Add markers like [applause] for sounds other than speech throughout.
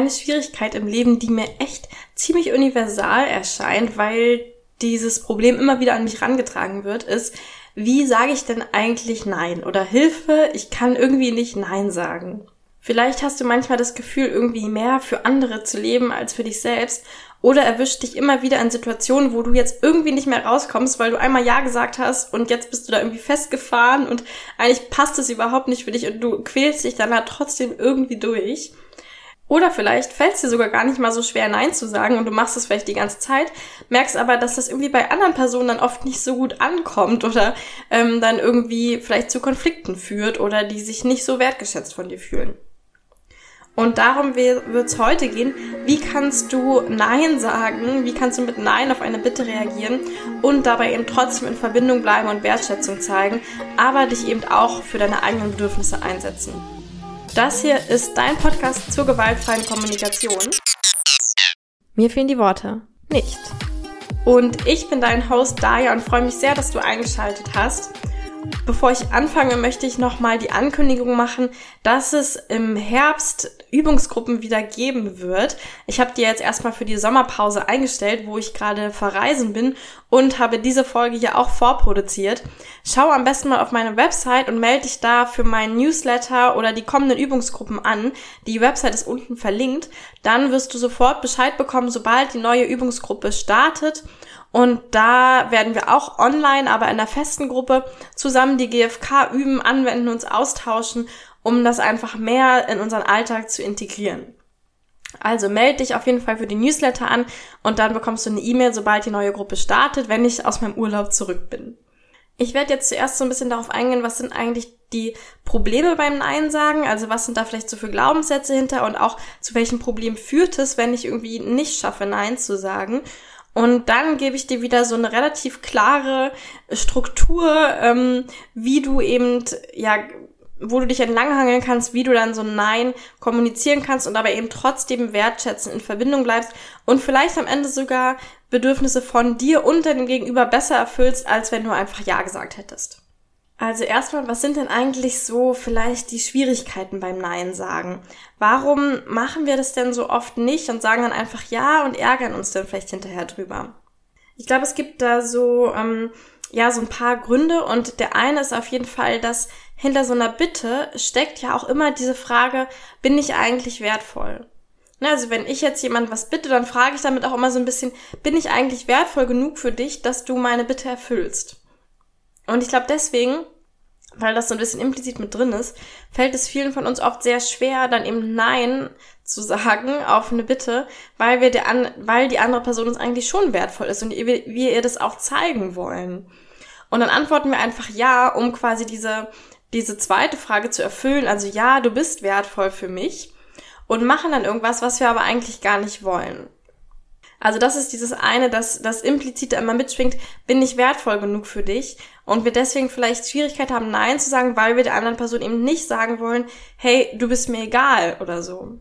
eine Schwierigkeit im Leben, die mir echt ziemlich universal erscheint, weil dieses Problem immer wieder an mich rangetragen wird, ist, wie sage ich denn eigentlich Nein? Oder Hilfe, ich kann irgendwie nicht Nein sagen. Vielleicht hast du manchmal das Gefühl, irgendwie mehr für andere zu leben als für dich selbst. Oder erwischt dich immer wieder in Situationen, wo du jetzt irgendwie nicht mehr rauskommst, weil du einmal Ja gesagt hast und jetzt bist du da irgendwie festgefahren und eigentlich passt es überhaupt nicht für dich und du quälst dich dann halt trotzdem irgendwie durch. Oder vielleicht fällt es dir sogar gar nicht mal so schwer, Nein zu sagen und du machst es vielleicht die ganze Zeit, merkst aber, dass das irgendwie bei anderen Personen dann oft nicht so gut ankommt oder ähm, dann irgendwie vielleicht zu Konflikten führt oder die sich nicht so wertgeschätzt von dir fühlen. Und darum wird es heute gehen, wie kannst du Nein sagen, wie kannst du mit Nein auf eine Bitte reagieren und dabei eben trotzdem in Verbindung bleiben und Wertschätzung zeigen, aber dich eben auch für deine eigenen Bedürfnisse einsetzen. Das hier ist dein Podcast zur gewaltfreien Kommunikation. Mir fehlen die Worte. Nicht. Und ich bin dein Host Daya und freue mich sehr, dass du eingeschaltet hast. Bevor ich anfange, möchte ich nochmal die Ankündigung machen, dass es im Herbst Übungsgruppen wieder geben wird. Ich habe die jetzt erstmal für die Sommerpause eingestellt, wo ich gerade verreisen bin und habe diese Folge hier auch vorproduziert. Schau am besten mal auf meine Website und melde dich da für meinen Newsletter oder die kommenden Übungsgruppen an. Die Website ist unten verlinkt. Dann wirst du sofort Bescheid bekommen, sobald die neue Übungsgruppe startet. Und da werden wir auch online, aber in der festen Gruppe zusammen die GFK üben, anwenden, uns austauschen, um das einfach mehr in unseren Alltag zu integrieren. Also melde dich auf jeden Fall für die Newsletter an und dann bekommst du eine E-Mail, sobald die neue Gruppe startet, wenn ich aus meinem Urlaub zurück bin. Ich werde jetzt zuerst so ein bisschen darauf eingehen, was sind eigentlich die Probleme beim Nein sagen, also was sind da vielleicht so für Glaubenssätze hinter und auch zu welchem Problem führt es, wenn ich irgendwie nicht schaffe, Nein zu sagen. Und dann gebe ich dir wieder so eine relativ klare Struktur, ähm, wie du eben, ja, wo du dich entlanghangeln kannst, wie du dann so Nein kommunizieren kannst und aber eben trotzdem wertschätzen in Verbindung bleibst und vielleicht am Ende sogar Bedürfnisse von dir und deinem Gegenüber besser erfüllst, als wenn du einfach Ja gesagt hättest. Also erstmal, was sind denn eigentlich so vielleicht die Schwierigkeiten beim Nein sagen? Warum machen wir das denn so oft nicht und sagen dann einfach Ja und ärgern uns dann vielleicht hinterher drüber? Ich glaube, es gibt da so, ähm, ja, so ein paar Gründe und der eine ist auf jeden Fall, dass hinter so einer Bitte steckt ja auch immer diese Frage, bin ich eigentlich wertvoll? Ne, also wenn ich jetzt jemand was bitte, dann frage ich damit auch immer so ein bisschen, bin ich eigentlich wertvoll genug für dich, dass du meine Bitte erfüllst? Und ich glaube deswegen, weil das so ein bisschen implizit mit drin ist, fällt es vielen von uns oft sehr schwer, dann eben Nein zu [laughs] sagen auf eine Bitte, weil wir der an, weil die andere Person uns eigentlich schon wertvoll ist und wir, wir ihr das auch zeigen wollen. Und dann antworten wir einfach ja, um quasi diese, diese zweite Frage zu erfüllen. Also ja, du bist wertvoll für mich und machen dann irgendwas, was wir aber eigentlich gar nicht wollen. Also das ist dieses eine, dass das implizite immer mitschwingt, bin ich wertvoll genug für dich und wir deswegen vielleicht Schwierigkeit haben, Nein zu sagen, weil wir der anderen Person eben nicht sagen wollen, hey, du bist mir egal oder so.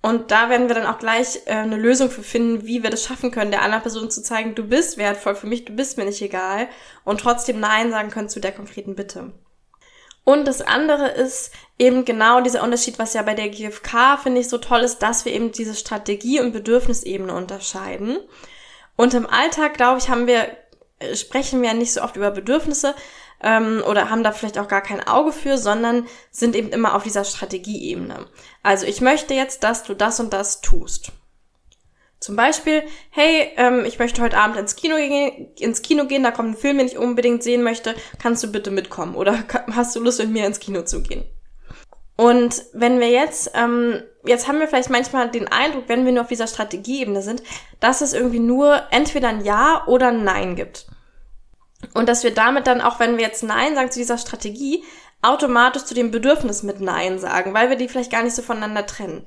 Und da werden wir dann auch gleich äh, eine Lösung für finden, wie wir das schaffen können, der anderen Person zu zeigen, du bist wertvoll für mich, du bist mir nicht egal und trotzdem Nein sagen können zu der konkreten Bitte. Und das andere ist eben genau dieser Unterschied, was ja bei der GfK, finde ich, so toll ist, dass wir eben diese Strategie- und Bedürfnisebene unterscheiden. Und im Alltag, glaube ich, haben wir, äh, sprechen wir nicht so oft über Bedürfnisse ähm, oder haben da vielleicht auch gar kein Auge für, sondern sind eben immer auf dieser Strategieebene. Also ich möchte jetzt, dass du das und das tust. Zum Beispiel, hey, ähm, ich möchte heute Abend ins Kino, gehen, ins Kino gehen, da kommt ein Film, den ich unbedingt sehen möchte, kannst du bitte mitkommen oder [laughs] hast du Lust mit mir ins Kino zu gehen? Und wenn wir jetzt, ähm, jetzt haben wir vielleicht manchmal den Eindruck, wenn wir nur auf dieser Strategieebene sind, dass es irgendwie nur entweder ein Ja oder ein Nein gibt. Und dass wir damit dann auch, wenn wir jetzt Nein sagen zu dieser Strategie, automatisch zu dem Bedürfnis mit Nein sagen, weil wir die vielleicht gar nicht so voneinander trennen.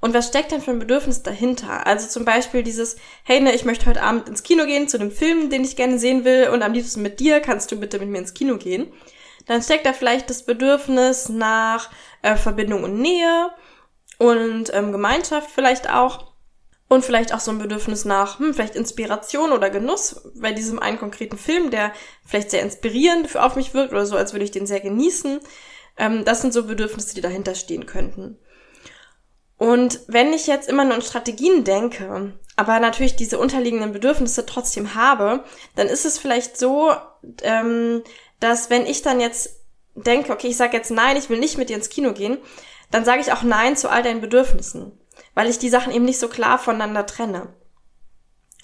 Und was steckt denn für ein Bedürfnis dahinter? Also zum Beispiel dieses, hey, ne, ich möchte heute Abend ins Kino gehen zu einem Film, den ich gerne sehen will und am liebsten mit dir, kannst du bitte mit mir ins Kino gehen? Dann steckt da vielleicht das Bedürfnis nach äh, Verbindung und Nähe und ähm, Gemeinschaft vielleicht auch. Und vielleicht auch so ein Bedürfnis nach, hm, vielleicht Inspiration oder Genuss bei diesem einen konkreten Film, der vielleicht sehr inspirierend auf mich wirkt oder so, als würde ich den sehr genießen. Ähm, das sind so Bedürfnisse, die dahinter stehen könnten. Und wenn ich jetzt immer nur an Strategien denke, aber natürlich diese unterliegenden Bedürfnisse trotzdem habe, dann ist es vielleicht so, ähm, dass wenn ich dann jetzt denke, okay, ich sage jetzt nein, ich will nicht mit dir ins Kino gehen, dann sage ich auch nein zu all deinen Bedürfnissen, weil ich die Sachen eben nicht so klar voneinander trenne.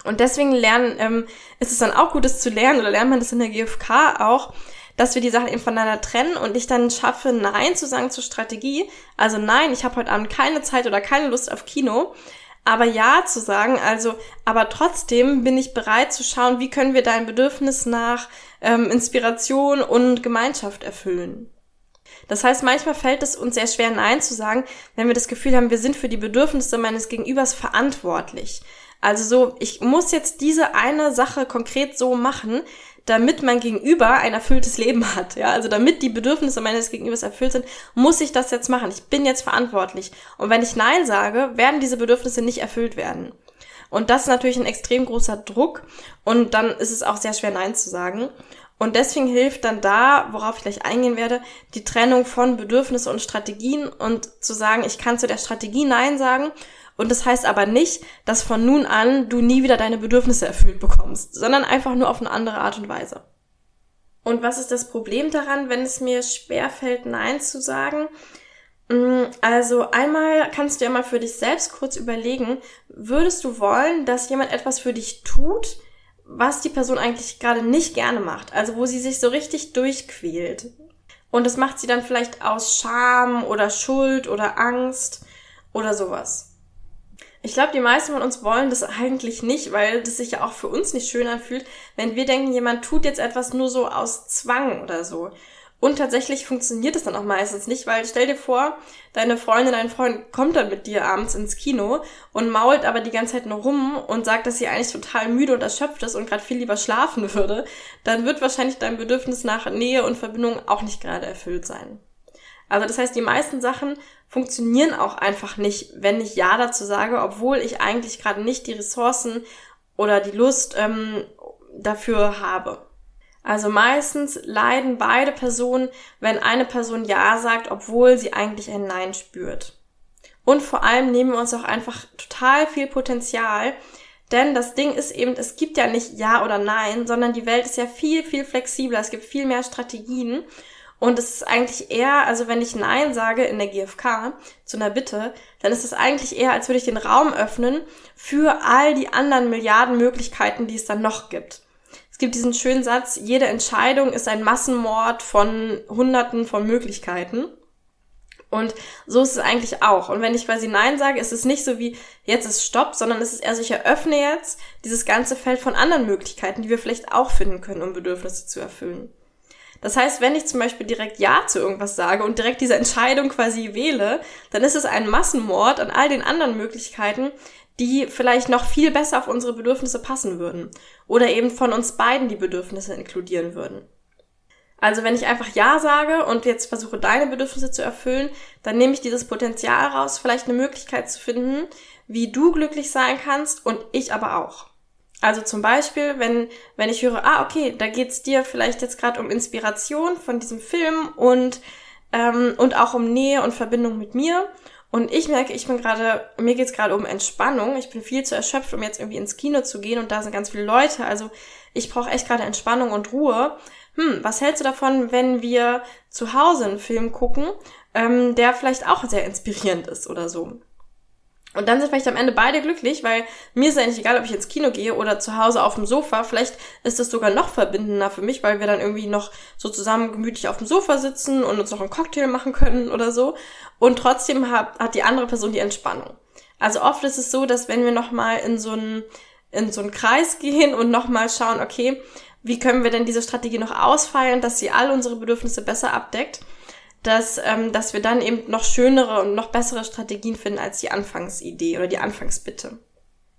Und deswegen lernen, ähm, ist es dann auch gut, das zu lernen, oder lernt man das in der GfK auch, dass wir die Sachen eben voneinander trennen und ich dann schaffe, Nein zu sagen zur Strategie. Also nein, ich habe heute Abend keine Zeit oder keine Lust auf Kino. Aber ja zu sagen, also, aber trotzdem bin ich bereit zu schauen, wie können wir dein Bedürfnis nach ähm, Inspiration und Gemeinschaft erfüllen. Das heißt, manchmal fällt es uns sehr schwer, Nein zu sagen, wenn wir das Gefühl haben, wir sind für die Bedürfnisse meines Gegenübers verantwortlich. Also so, ich muss jetzt diese eine Sache konkret so machen, damit mein Gegenüber ein erfülltes Leben hat. Ja, also damit die Bedürfnisse meines Gegenübers erfüllt sind, muss ich das jetzt machen. Ich bin jetzt verantwortlich. Und wenn ich Nein sage, werden diese Bedürfnisse nicht erfüllt werden. Und das ist natürlich ein extrem großer Druck. Und dann ist es auch sehr schwer, Nein zu sagen. Und deswegen hilft dann da, worauf ich gleich eingehen werde, die Trennung von Bedürfnisse und Strategien und zu sagen, ich kann zu der Strategie Nein sagen und das heißt aber nicht, dass von nun an du nie wieder deine Bedürfnisse erfüllt bekommst, sondern einfach nur auf eine andere Art und Weise. Und was ist das Problem daran, wenn es mir schwer fällt, Nein zu sagen? Mm, also einmal kannst du ja mal für dich selbst kurz überlegen, würdest du wollen, dass jemand etwas für dich tut, was die Person eigentlich gerade nicht gerne macht, also wo sie sich so richtig durchquält. Und das macht sie dann vielleicht aus Scham oder Schuld oder Angst oder sowas. Ich glaube, die meisten von uns wollen das eigentlich nicht, weil das sich ja auch für uns nicht schön anfühlt, wenn wir denken, jemand tut jetzt etwas nur so aus Zwang oder so. Und tatsächlich funktioniert es dann auch meistens nicht, weil stell dir vor, deine Freundin, dein Freund kommt dann mit dir abends ins Kino und mault aber die ganze Zeit nur rum und sagt, dass sie eigentlich total müde und erschöpft ist und gerade viel lieber schlafen [laughs] würde, dann wird wahrscheinlich dein Bedürfnis nach Nähe und Verbindung auch nicht gerade erfüllt sein. Also das heißt, die meisten Sachen funktionieren auch einfach nicht, wenn ich Ja dazu sage, obwohl ich eigentlich gerade nicht die Ressourcen oder die Lust ähm, dafür habe. Also meistens leiden beide Personen, wenn eine Person Ja sagt, obwohl sie eigentlich ein Nein spürt. Und vor allem nehmen wir uns auch einfach total viel Potenzial, denn das Ding ist eben, es gibt ja nicht Ja oder Nein, sondern die Welt ist ja viel, viel flexibler. Es gibt viel mehr Strategien. Und es ist eigentlich eher, also wenn ich Nein sage in der GfK zu einer Bitte, dann ist es eigentlich eher, als würde ich den Raum öffnen für all die anderen Milliarden Möglichkeiten, die es dann noch gibt. Es gibt diesen schönen Satz, jede Entscheidung ist ein Massenmord von Hunderten von Möglichkeiten. Und so ist es eigentlich auch. Und wenn ich quasi Nein sage, ist es nicht so wie jetzt ist Stopp, sondern es ist eher so, ich eröffne jetzt dieses ganze Feld von anderen Möglichkeiten, die wir vielleicht auch finden können, um Bedürfnisse zu erfüllen. Das heißt, wenn ich zum Beispiel direkt Ja zu irgendwas sage und direkt diese Entscheidung quasi wähle, dann ist es ein Massenmord an all den anderen Möglichkeiten, die vielleicht noch viel besser auf unsere Bedürfnisse passen würden oder eben von uns beiden die Bedürfnisse inkludieren würden. Also wenn ich einfach Ja sage und jetzt versuche, deine Bedürfnisse zu erfüllen, dann nehme ich dieses Potenzial raus, vielleicht eine Möglichkeit zu finden, wie du glücklich sein kannst und ich aber auch. Also zum Beispiel, wenn, wenn ich höre, ah, okay, da geht's dir vielleicht jetzt gerade um Inspiration von diesem Film und, ähm, und auch um Nähe und Verbindung mit mir. Und ich merke, ich bin gerade, mir geht's gerade um Entspannung. Ich bin viel zu erschöpft, um jetzt irgendwie ins Kino zu gehen und da sind ganz viele Leute. Also ich brauche echt gerade Entspannung und Ruhe. Hm, was hältst du davon, wenn wir zu Hause einen Film gucken, ähm, der vielleicht auch sehr inspirierend ist oder so? Und dann sind vielleicht am Ende beide glücklich, weil mir ist eigentlich egal, ob ich ins Kino gehe oder zu Hause auf dem Sofa. Vielleicht ist es sogar noch verbindender für mich, weil wir dann irgendwie noch so zusammen gemütlich auf dem Sofa sitzen und uns noch einen Cocktail machen können oder so. Und trotzdem hat, hat die andere Person die Entspannung. Also oft ist es so, dass wenn wir nochmal in so einen, in so einen Kreis gehen und nochmal schauen, okay, wie können wir denn diese Strategie noch ausfeilen, dass sie all unsere Bedürfnisse besser abdeckt, dass, ähm, dass wir dann eben noch schönere und noch bessere Strategien finden als die Anfangsidee oder die Anfangsbitte.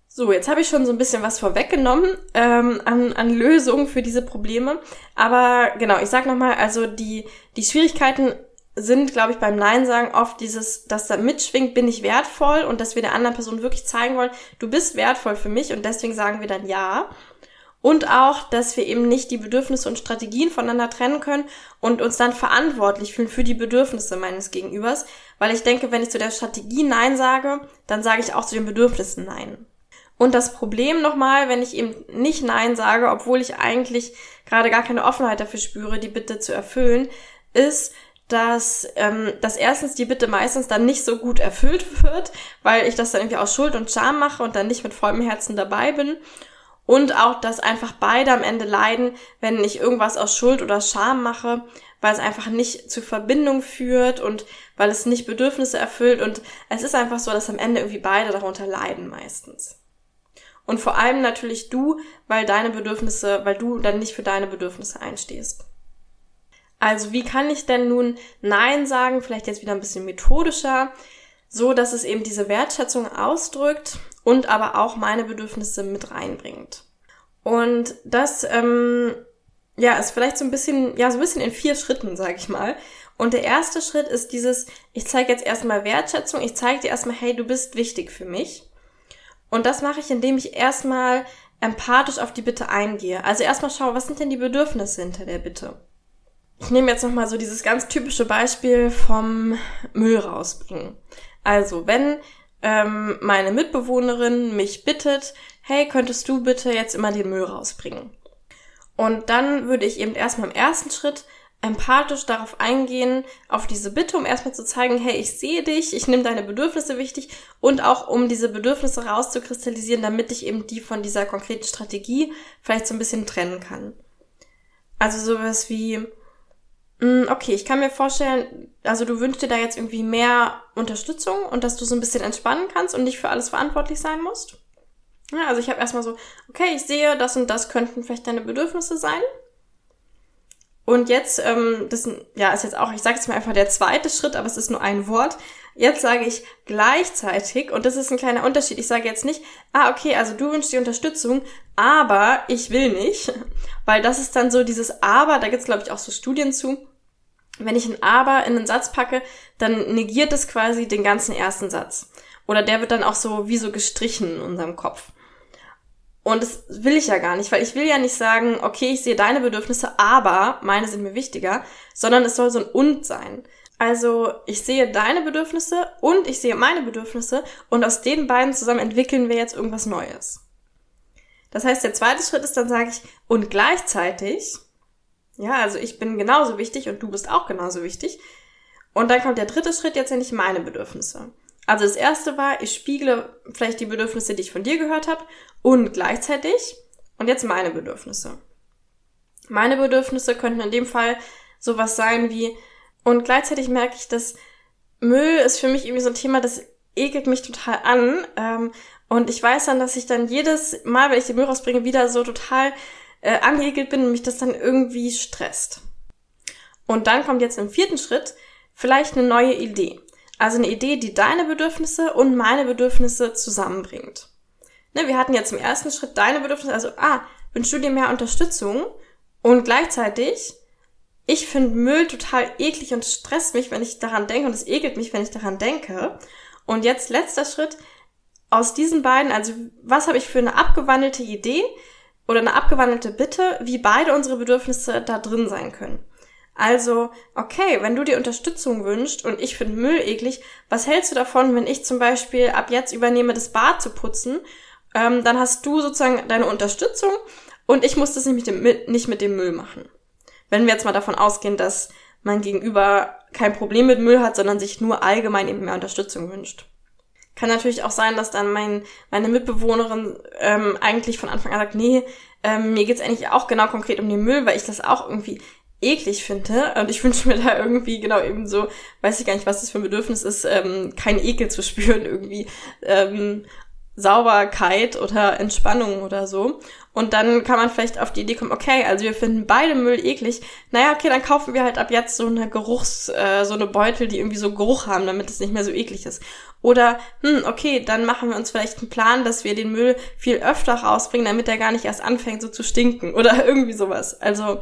So, jetzt habe ich schon so ein bisschen was vorweggenommen ähm, an, an Lösungen für diese Probleme. Aber genau, ich sag nochmal, also die, die Schwierigkeiten sind, glaube ich, beim Nein sagen oft dieses, dass da mitschwingt, bin ich wertvoll und dass wir der anderen Person wirklich zeigen wollen, du bist wertvoll für mich und deswegen sagen wir dann ja. Und auch, dass wir eben nicht die Bedürfnisse und Strategien voneinander trennen können und uns dann verantwortlich fühlen für die Bedürfnisse meines Gegenübers. Weil ich denke, wenn ich zu der Strategie Nein sage, dann sage ich auch zu den Bedürfnissen Nein. Und das Problem nochmal, wenn ich eben nicht Nein sage, obwohl ich eigentlich gerade gar keine Offenheit dafür spüre, die Bitte zu erfüllen, ist, dass, ähm, dass erstens die Bitte meistens dann nicht so gut erfüllt [laughs] wird, weil ich das dann irgendwie aus Schuld und Scham mache und dann nicht mit vollem Herzen dabei bin. Und auch, dass einfach beide am Ende leiden, wenn ich irgendwas aus Schuld oder Scham mache, weil es einfach nicht zur Verbindung führt und weil es nicht Bedürfnisse erfüllt. Und es ist einfach so, dass am Ende irgendwie beide darunter leiden meistens. Und vor allem natürlich du, weil deine Bedürfnisse, weil du dann nicht für deine Bedürfnisse einstehst. Also wie kann ich denn nun Nein sagen, vielleicht jetzt wieder ein bisschen methodischer, so dass es eben diese Wertschätzung ausdrückt und aber auch meine Bedürfnisse mit reinbringt. Und das, ähm, ja, ist vielleicht so ein bisschen, ja, so ein bisschen in vier Schritten, sag ich mal. Und der erste Schritt ist dieses, ich zeige jetzt erstmal Wertschätzung, ich zeige dir erstmal, hey, du bist wichtig für mich. Und das mache ich, indem ich erstmal empathisch auf die Bitte eingehe. Also erstmal schaue, was sind denn die Bedürfnisse hinter der Bitte? Ich nehme jetzt nochmal so dieses ganz typische Beispiel vom Müll rausbringen. Also, wenn ähm, meine Mitbewohnerin mich bittet, hey, könntest du bitte jetzt immer den Müll rausbringen? Und dann würde ich eben erstmal im ersten Schritt empathisch darauf eingehen, auf diese Bitte, um erstmal zu zeigen, hey, ich sehe dich, ich nehme deine Bedürfnisse wichtig und auch um diese Bedürfnisse rauszukristallisieren, damit ich eben die von dieser konkreten Strategie vielleicht so ein bisschen trennen kann. Also sowas wie, okay, ich kann mir vorstellen, also du wünschst dir da jetzt irgendwie mehr Unterstützung und dass du so ein bisschen entspannen kannst und nicht für alles verantwortlich sein musst. Ja, also ich habe erstmal so, okay, ich sehe, das und das könnten vielleicht deine Bedürfnisse sein. Und jetzt, ähm, das ja, ist jetzt auch, ich sage jetzt mal einfach der zweite Schritt, aber es ist nur ein Wort. Jetzt sage ich gleichzeitig, und das ist ein kleiner Unterschied, ich sage jetzt nicht, ah, okay, also du wünschst dir Unterstützung, aber ich will nicht. [laughs] Weil das ist dann so dieses Aber, da gibt's glaube ich, auch so Studien zu wenn ich ein Aber in einen Satz packe, dann negiert es quasi den ganzen ersten Satz. Oder der wird dann auch so wie so gestrichen in unserem Kopf. Und das will ich ja gar nicht, weil ich will ja nicht sagen, okay, ich sehe deine Bedürfnisse, aber meine sind mir wichtiger, sondern es soll so ein Und sein. Also ich sehe deine Bedürfnisse und ich sehe meine Bedürfnisse und aus den beiden zusammen entwickeln wir jetzt irgendwas Neues. Das heißt, der zweite Schritt ist, dann sage ich, und gleichzeitig ja, also ich bin genauso wichtig und du bist auch genauso wichtig. Und dann kommt der dritte Schritt, jetzt sind ich meine Bedürfnisse. Also das erste war, ich spiegle vielleicht die Bedürfnisse, die ich von dir gehört habe und gleichzeitig und jetzt meine Bedürfnisse. Meine Bedürfnisse könnten in dem Fall sowas sein wie und gleichzeitig merke ich, dass Müll ist für mich irgendwie so ein Thema, das ekelt mich total an. Ähm, und ich weiß dann, dass ich dann jedes Mal, wenn ich den Müll rausbringe, wieder so total äh, angeekelt bin und mich das dann irgendwie stresst. Und dann kommt jetzt im vierten Schritt vielleicht eine neue Idee. Also eine Idee, die deine Bedürfnisse und meine Bedürfnisse zusammenbringt. Ne, wir hatten jetzt im ersten Schritt deine Bedürfnisse, also, ah, wünschst du dir mehr Unterstützung? Und gleichzeitig, ich finde Müll total eklig und stresst mich, wenn ich daran denke und es ekelt mich, wenn ich daran denke. Und jetzt letzter Schritt, aus diesen beiden, also was habe ich für eine abgewandelte Idee, oder eine abgewandelte Bitte, wie beide unsere Bedürfnisse da drin sein können. Also, okay, wenn du dir Unterstützung wünschst und ich finde Müll eklig, was hältst du davon, wenn ich zum Beispiel ab jetzt übernehme, das Bad zu putzen? Ähm, dann hast du sozusagen deine Unterstützung und ich muss das nicht mit, dem, nicht mit dem Müll machen. Wenn wir jetzt mal davon ausgehen, dass mein Gegenüber kein Problem mit Müll hat, sondern sich nur allgemein eben mehr Unterstützung wünscht. Kann natürlich auch sein, dass dann mein, meine Mitbewohnerin ähm, eigentlich von Anfang an sagt, nee, ähm, mir geht's eigentlich auch genau konkret um den Müll, weil ich das auch irgendwie eklig finde. Und ich [laughs] wünsche mir da irgendwie genau eben so, weiß ich gar nicht, was das für ein Bedürfnis ist, ähm, kein Ekel zu spüren, [laughs] irgendwie ähm, Sauberkeit oder Entspannung oder so. Und dann kann man vielleicht auf die Idee kommen, okay, also wir finden beide Müll eklig. Naja, okay, dann kaufen wir halt ab jetzt so eine Geruchs, äh, so eine Beutel, die irgendwie so Geruch haben, damit es nicht mehr so eklig ist. Oder, hm, okay, dann machen wir uns vielleicht einen Plan, dass wir den Müll viel öfter rausbringen, damit er gar nicht erst anfängt so zu stinken. [laughs] Oder irgendwie sowas. Also,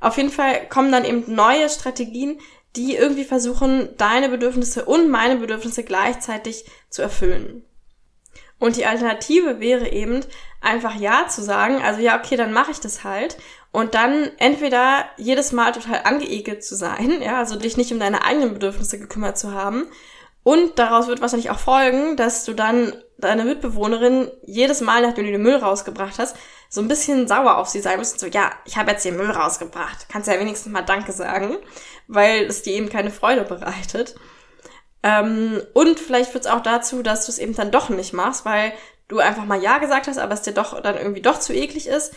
auf jeden Fall kommen dann eben neue Strategien, die irgendwie versuchen, deine Bedürfnisse und meine Bedürfnisse gleichzeitig zu erfüllen. Und die Alternative wäre eben, einfach Ja zu sagen. Also ja, okay, dann mache ich das halt. Und dann entweder jedes Mal total angeekelt zu sein, [laughs] ja, also dich nicht um deine eigenen Bedürfnisse gekümmert zu haben. Und daraus wird wahrscheinlich auch folgen, dass du dann deine Mitbewohnerin jedes Mal, nachdem du den Müll rausgebracht hast, so ein bisschen sauer auf sie sein musst. So, ja, ich habe jetzt den Müll rausgebracht. Kannst ja wenigstens mal Danke sagen, weil es dir eben keine Freude bereitet. Ähm, und vielleicht führt es auch dazu, dass du es eben dann doch nicht machst, weil du einfach mal Ja gesagt hast, aber es dir doch dann irgendwie doch zu eklig ist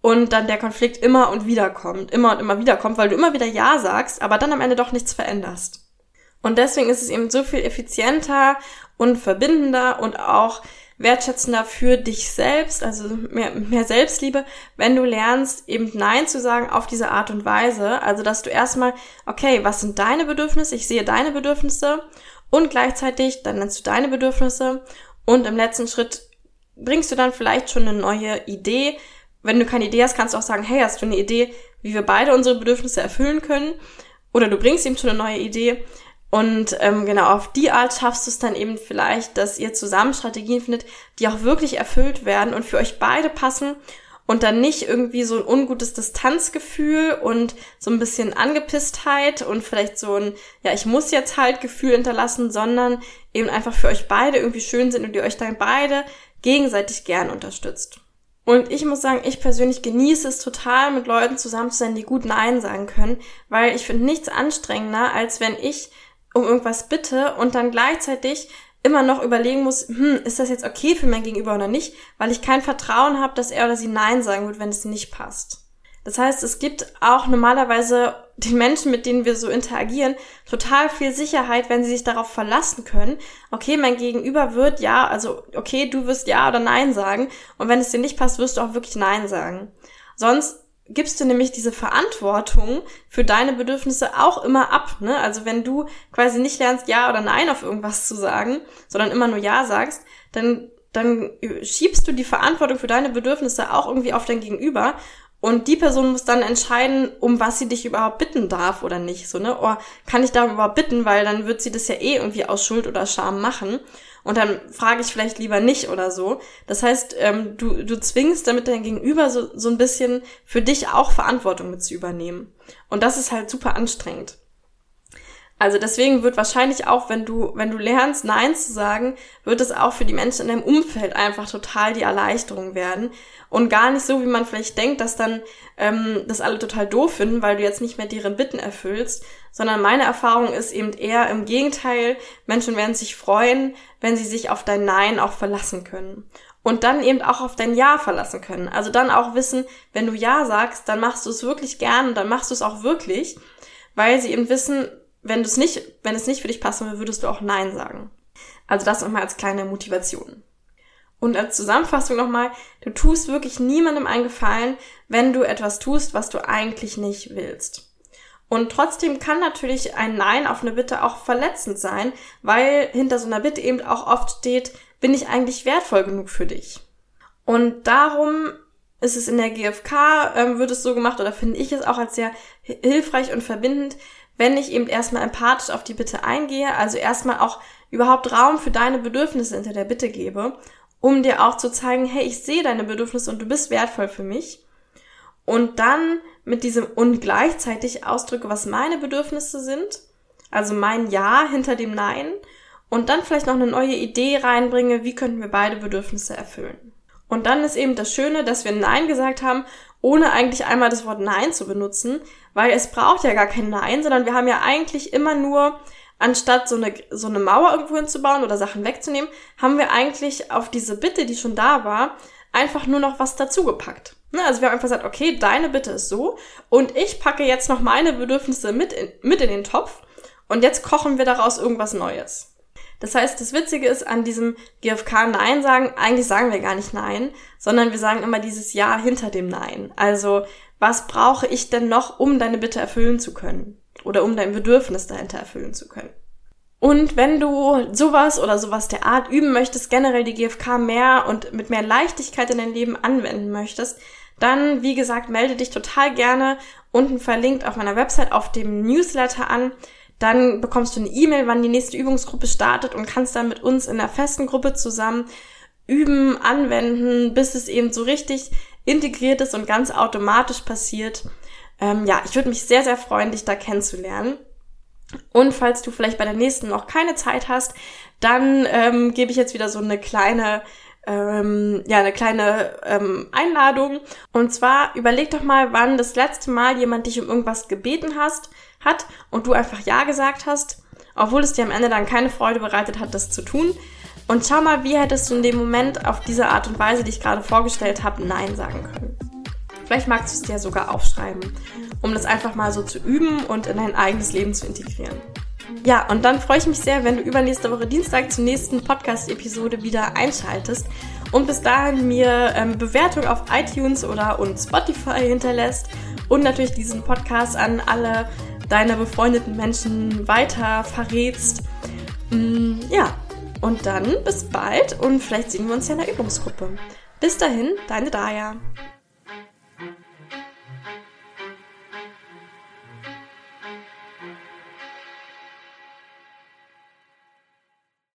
und dann der Konflikt immer und wieder kommt, immer und immer wieder kommt, weil du immer wieder Ja sagst, aber dann am Ende doch nichts veränderst. Und deswegen ist es eben so viel effizienter und verbindender und auch wertschätzender für dich selbst, also mehr, mehr Selbstliebe, wenn du lernst, eben Nein zu sagen auf diese Art und Weise. Also, dass du erstmal, okay, was sind deine Bedürfnisse? Ich sehe deine Bedürfnisse und gleichzeitig, dann nennst du deine Bedürfnisse und im letzten Schritt bringst du dann vielleicht schon eine neue Idee. Wenn du keine Idee hast, kannst du auch sagen, hey, hast du eine Idee, wie wir beide unsere Bedürfnisse erfüllen können? Oder du bringst ihm schon eine neue Idee. Und ähm, genau auf die Art schaffst du es dann eben vielleicht, dass ihr zusammen Strategien findet, die auch wirklich erfüllt werden und für euch beide passen und dann nicht irgendwie so ein ungutes Distanzgefühl und so ein bisschen Angepisstheit und vielleicht so ein, ja, ich muss jetzt halt Gefühl hinterlassen, sondern eben einfach für euch beide irgendwie schön sind und ihr euch dann beide gegenseitig gern unterstützt. Und ich muss sagen, ich persönlich genieße es total, mit Leuten zusammen zu sein, die gut Nein sagen können, weil ich finde nichts anstrengender, als wenn ich um irgendwas bitte und dann gleichzeitig immer noch überlegen muss, hm, ist das jetzt okay für mein Gegenüber oder nicht, weil ich kein Vertrauen habe, dass er oder sie Nein sagen wird, wenn es nicht passt. Das heißt, es gibt auch normalerweise den Menschen, mit denen wir so interagieren, total viel Sicherheit, wenn sie sich darauf verlassen können. Okay, mein Gegenüber wird ja, also okay, du wirst ja oder nein sagen. Und wenn es dir nicht passt, wirst du auch wirklich nein sagen. Sonst gibst du nämlich diese Verantwortung für deine Bedürfnisse auch immer ab. Ne? Also wenn du quasi nicht lernst, ja oder nein auf irgendwas zu sagen, sondern immer nur ja sagst, dann dann schiebst du die Verantwortung für deine Bedürfnisse auch irgendwie auf dein Gegenüber und die Person muss dann entscheiden, um was sie dich überhaupt bitten darf oder nicht. So, ne? Oh, kann ich darum überhaupt bitten, weil dann wird sie das ja eh irgendwie aus Schuld oder Scham machen. Und dann frage ich vielleicht lieber nicht oder so. Das heißt, ähm, du, du zwingst damit dein Gegenüber so, so ein bisschen für dich auch Verantwortung mit zu übernehmen. Und das ist halt super anstrengend. Also deswegen wird wahrscheinlich auch, wenn du, wenn du lernst, Nein zu sagen, wird es auch für die Menschen in deinem Umfeld einfach total die Erleichterung werden. Und gar nicht so, wie man vielleicht denkt, dass dann ähm, das alle total doof finden, weil du jetzt nicht mehr deren Bitten erfüllst, sondern meine Erfahrung ist eben eher im Gegenteil, Menschen werden sich freuen, wenn sie sich auf dein Nein auch verlassen können. Und dann eben auch auf dein Ja verlassen können. Also dann auch wissen, wenn du Ja sagst, dann machst du es wirklich gern und dann machst du es auch wirklich, weil sie eben wissen, wenn du es nicht, wenn es nicht für dich passen würde, würdest du auch Nein sagen. Also das nochmal als kleine Motivation. Und als Zusammenfassung nochmal, du tust wirklich niemandem einen Gefallen, wenn du etwas tust, was du eigentlich nicht willst. Und trotzdem kann natürlich ein Nein auf eine Bitte auch verletzend sein, weil hinter so einer Bitte eben auch oft steht, bin ich eigentlich wertvoll genug für dich? Und darum ist es in der GfK, ähm, wird es so gemacht oder finde ich es auch als sehr hilfreich und verbindend, wenn ich eben erstmal empathisch auf die Bitte eingehe, also erstmal auch überhaupt Raum für deine Bedürfnisse hinter der Bitte gebe, um dir auch zu zeigen, hey, ich sehe deine Bedürfnisse und du bist wertvoll für mich. Und dann mit diesem und gleichzeitig ausdrücke, was meine Bedürfnisse sind, also mein Ja hinter dem Nein, und dann vielleicht noch eine neue Idee reinbringe, wie könnten wir beide Bedürfnisse erfüllen. Und dann ist eben das Schöne, dass wir Nein gesagt haben, ohne eigentlich einmal das Wort Nein zu benutzen, weil es braucht ja gar kein Nein, sondern wir haben ja eigentlich immer nur, anstatt so eine, so eine Mauer irgendwo hinzubauen oder Sachen wegzunehmen, haben wir eigentlich auf diese Bitte, die schon da war, einfach nur noch was dazugepackt. Ne? Also wir haben einfach gesagt, okay, deine Bitte ist so und ich packe jetzt noch meine Bedürfnisse mit in, mit in den Topf und jetzt kochen wir daraus irgendwas Neues. Das heißt, das Witzige ist an diesem GFK Nein sagen, eigentlich sagen wir gar nicht Nein, sondern wir sagen immer dieses Ja hinter dem Nein. Also, was brauche ich denn noch, um deine Bitte erfüllen zu können? Oder um dein Bedürfnis dahinter erfüllen zu können? Und wenn du sowas oder sowas der Art üben möchtest, generell die GFK mehr und mit mehr Leichtigkeit in dein Leben anwenden möchtest, dann, wie gesagt, melde dich total gerne unten verlinkt auf meiner Website auf dem Newsletter an. Dann bekommst du eine E-Mail, wann die nächste Übungsgruppe startet und kannst dann mit uns in der festen Gruppe zusammen üben, anwenden, bis es eben so richtig integriert ist und ganz automatisch passiert. Ähm, ja, ich würde mich sehr, sehr freuen, dich da kennenzulernen. Und falls du vielleicht bei der nächsten noch keine Zeit hast, dann ähm, gebe ich jetzt wieder so eine kleine ähm, ja, eine kleine ähm, Einladung. Und zwar überleg doch mal, wann das letzte Mal jemand dich um irgendwas gebeten hast, hat und du einfach Ja gesagt hast, obwohl es dir am Ende dann keine Freude bereitet hat, das zu tun. Und schau mal, wie hättest du in dem Moment auf diese Art und Weise, die ich gerade vorgestellt habe, Nein sagen können. Vielleicht magst du es dir sogar aufschreiben, um das einfach mal so zu üben und in dein eigenes Leben zu integrieren. Ja, und dann freue ich mich sehr, wenn du übernächste Woche Dienstag zur nächsten Podcast-Episode wieder einschaltest und bis dahin mir ähm, Bewertung auf iTunes oder und Spotify hinterlässt und natürlich diesen Podcast an alle deine befreundeten Menschen weiter verrätst. Mm, ja, und dann bis bald und vielleicht sehen wir uns ja in der Übungsgruppe. Bis dahin, deine Daya.